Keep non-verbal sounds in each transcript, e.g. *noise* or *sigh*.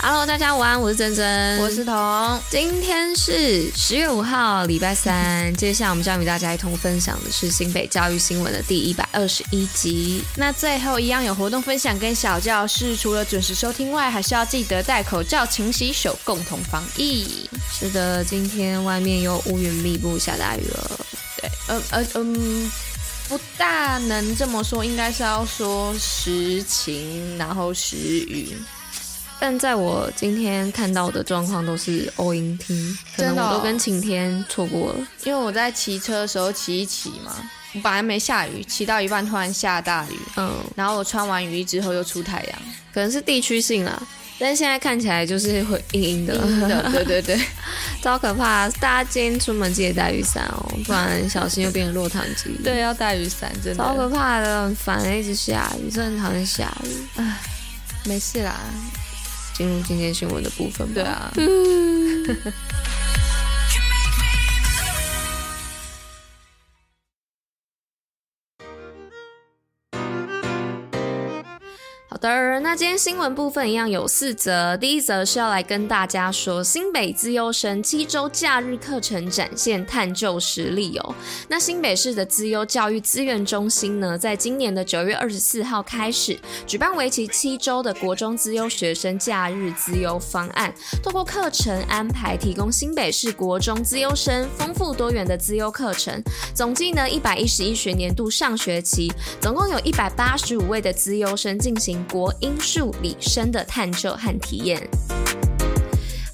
Hello，大家午安，我是珍珍，我是彤。今天是十月五号，礼拜三。接下来我们将与大家一同分享的是新北教育新闻的第一百二十一集。那最后一样有活动分享跟小教室，除了准时收听外，还是要记得戴口罩、勤洗手，共同防疫。是的，今天外面又乌云密布，下大雨了。对，嗯嗯嗯，不大能这么说，应该是要说时晴，然后时雨。但在我今天看到的状况都是欧阴天，可能我都跟晴天错过了。因为我在骑车的时候骑一骑嘛，我本来没下雨，骑到一半突然下大雨，嗯，然后我穿完雨衣之后又出太阳，可能是地区性啊。但现在看起来就是会阴阴的，的，对对对，*laughs* 超可怕！大家今天出门记得带雨伞哦，不然小心又变成落汤鸡。对，要带雨伞，真的超可怕的，很烦，一直下雨，真的很讨厌下雨。唉，没事啦。进入今天新闻的部分吧。对啊。好 *laughs* 的，那今天新闻部分一样有四则。第一则是要来跟大家说，新北资优生七周假日课程展现探究实力哦。那新北市的资优教育资源中心呢，在今年的九月二十四号开始举办为期七周的国中资优学生假日资优方案，透过课程安排，提供新北市国中资优生丰富多元的资优课程。总计呢一百一十一学年度上学期，总共有一百八十五位的资优生进行。国音数理生的探究和体验。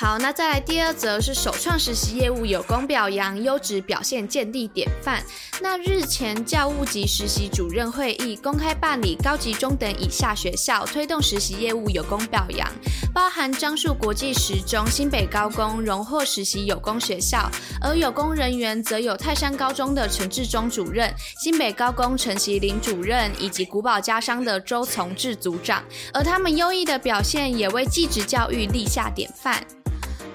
好，那再来第二则是首创实习业务有功表扬，优质表现建立典范。那日前教务及实习主任会议公开办理高级中等以下学校推动实习业务有功表扬，包含樟树国际实中、新北高工荣获实习有功学校，而有功人员则有泰山高中的陈志忠主任、新北高工陈其林主任以及古堡家商的周从志组长，而他们优异的表现也为技职教育立下典范。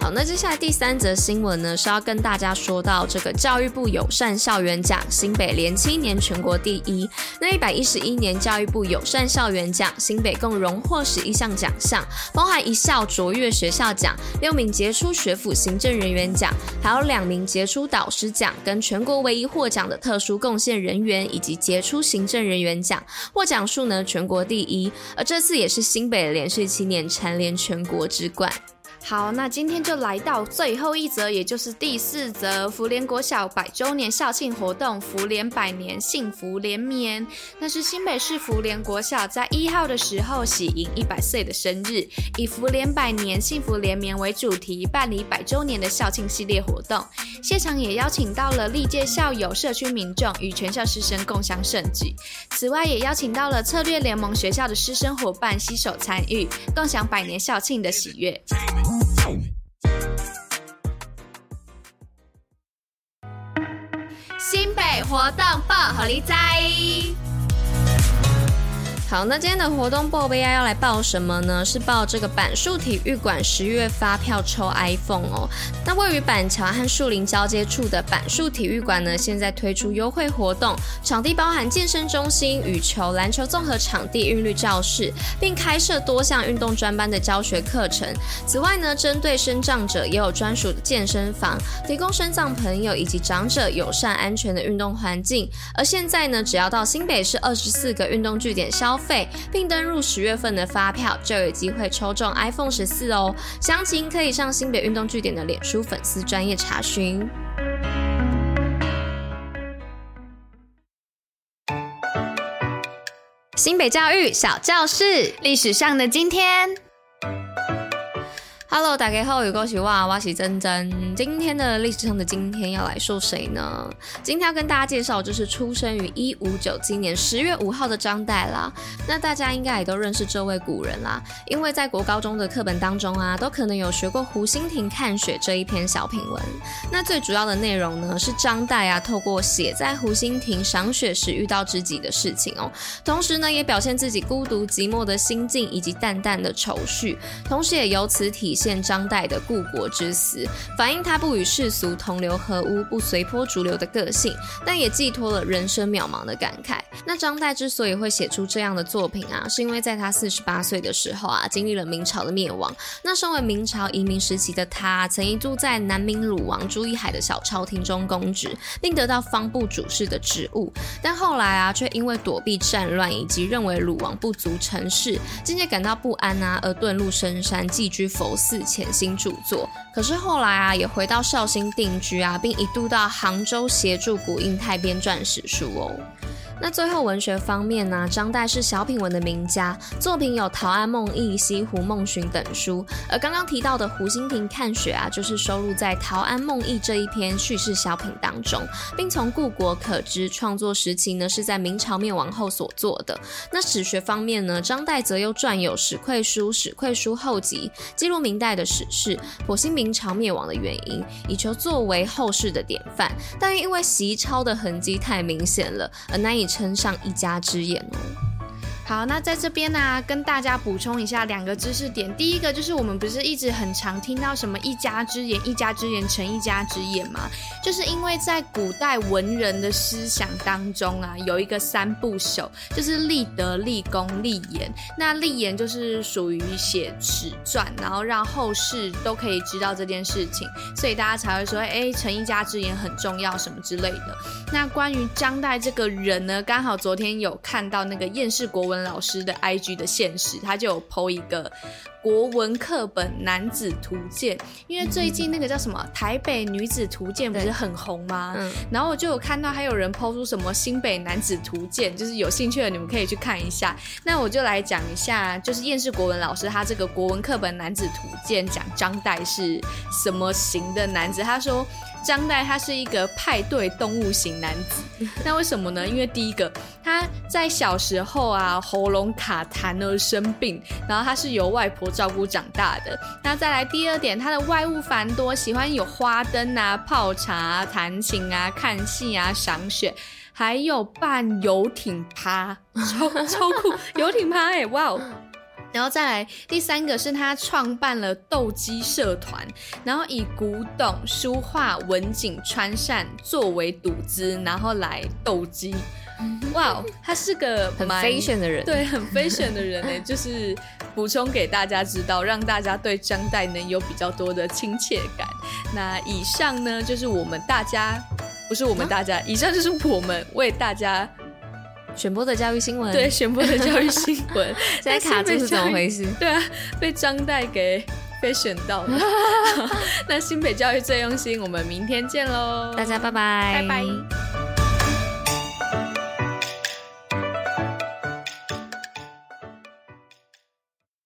好，那接下来第三则新闻呢，是要跟大家说到这个教育部友善校园奖，新北连七年全国第一。那一百一十一年教育部友善校园奖，新北共荣获十一项奖项，包含一校卓越学校奖、六名杰出学府行政人员奖，还有两名杰出导师奖，跟全国唯一获奖的特殊贡献人员以及杰出行政人员奖，获奖数呢全国第一。而这次也是新北连续七年蝉联全国之冠。好，那今天就来到最后一则，也就是第四则，福联国小百周年校庆活动，福联百年幸福连绵。那是新北市福联国小在一号的时候喜迎一百岁的生日，以福联百年幸福连绵为主题，办理百周年的校庆系列活动。现场也邀请到了历届校友、社区民众与全校师生共襄盛举。此外，也邀请到了策略联盟学校的师生伙伴携手参与，共享百年校庆的喜悦。新北活动报虎哩知。好，那今天的活动报 VI 要来报什么呢？是报这个板树体育馆十月发票抽 iPhone 哦。那位于板桥和树林交接处的板树体育馆呢，现在推出优惠活动，场地包含健身中心、羽球、篮球综合场地、韵律教室，并开设多项运动专班的教学课程。此外呢，针对身障者也有专属的健身房，提供身障朋友以及长者友善安全的运动环境。而现在呢，只要到新北市二十四个运动据点消费。并登入十月份的发票，就有机会抽中 iPhone 十四哦。详情可以上新北运动据点的脸书粉丝专页查询。新北教育小教室，历史上的今天。Hello，大家好，有恭喜哇，我是珍珍。今天的历史上的今天要来说谁呢？今天要跟大家介绍就是出生于一五九七年十月五号的张岱啦。那大家应该也都认识这位古人啦，因为在国高中的课本当中啊，都可能有学过湖心亭看雪这一篇小品文。那最主要的内容呢，是张岱啊透过写在湖心亭赏雪时遇到知己的事情哦，同时呢也表现自己孤独寂寞的心境以及淡淡的愁绪，同时也由此体现。现张岱的故国之思，反映他不与世俗同流合污、不随波逐流的个性，但也寄托了人生渺茫的感慨。那张岱之所以会写出这样的作品啊，是因为在他四十八岁的时候啊，经历了明朝的灭亡。那身为明朝移民时期的他，曾一度在南明鲁王朱一海的小朝廷中公职，并得到方部主事的职务。但后来啊，却因为躲避战乱以及认为鲁王不足成事，渐渐感到不安啊，而遁入深山，寄居佛寺，潜心著作。可是后来啊，也回到绍兴定居啊，并一度到杭州协助古印泰编撰史书哦。那最后文学方面呢，张岱是小品文的名家，作品有《陶庵梦忆》《西湖梦寻》等书。而刚刚提到的《湖心亭看雪》啊，就是收录在《陶庵梦忆》这一篇叙事小品当中，并从故国可知，创作时期呢是在明朝灭亡后所做的。那史学方面呢，张岱则又撰有《史愧书》《史愧书后集》，记录明代的史事，剖析明朝灭亡的原因，以求作为后世的典范。但因为习抄的痕迹太明显了，而难以。称上一家之言哦。好，那在这边呢、跟大家补充一下两个知识点。第一个就是我们不是一直很常听到什么一家之言、一家之言成一家之言吗？就是因为在古代文人的思想当中啊，有一个三不朽，就是立德、立功、立言。那立言就是属于写史传，然后让后世都可以知道这件事情，所以大家才会说，哎，成一家之言很重要什么之类的。那关于张岱这个人呢，刚好昨天有看到那个厌世国文。老师的 IG 的现实，他就有剖一个国文课本男子图鉴，因为最近那个叫什么台北女子图鉴不是很红吗？嗯，然后我就有看到还有人 PO 出什么新北男子图鉴，就是有兴趣的你们可以去看一下。那我就来讲一下，就是厌世国文老师他这个国文课本男子图鉴讲张岱是什么型的男子，他说。张岱他是一个派对动物型男子，*laughs* 那为什么呢？因为第一个他在小时候啊喉咙卡痰而生病，然后他是由外婆照顾长大的。那再来第二点，他的外物繁多，喜欢有花灯啊、泡茶啊、弹琴啊、看戏啊、赏雪，还有办游艇趴，超超酷！游艇趴哎，哇哦！然后再来第三个是他创办了斗鸡社团，然后以古董、书画、文景、川扇作为赌资，然后来斗鸡。哇哦，他是个很 fashion 的人，对，很 fashion 的人呢，*laughs* 就是补充给大家知道，让大家对张岱能有比较多的亲切感。那以上呢，就是我们大家，不是我们大家，啊、以上就是我们为大家。选播的教育新闻，对，选播的教育新闻，*laughs* 现在卡住是怎么回事？*laughs* 对啊，被张岱给被选到了。*laughs* 那新北教育最用心，我们明天见喽，大家拜拜，拜拜。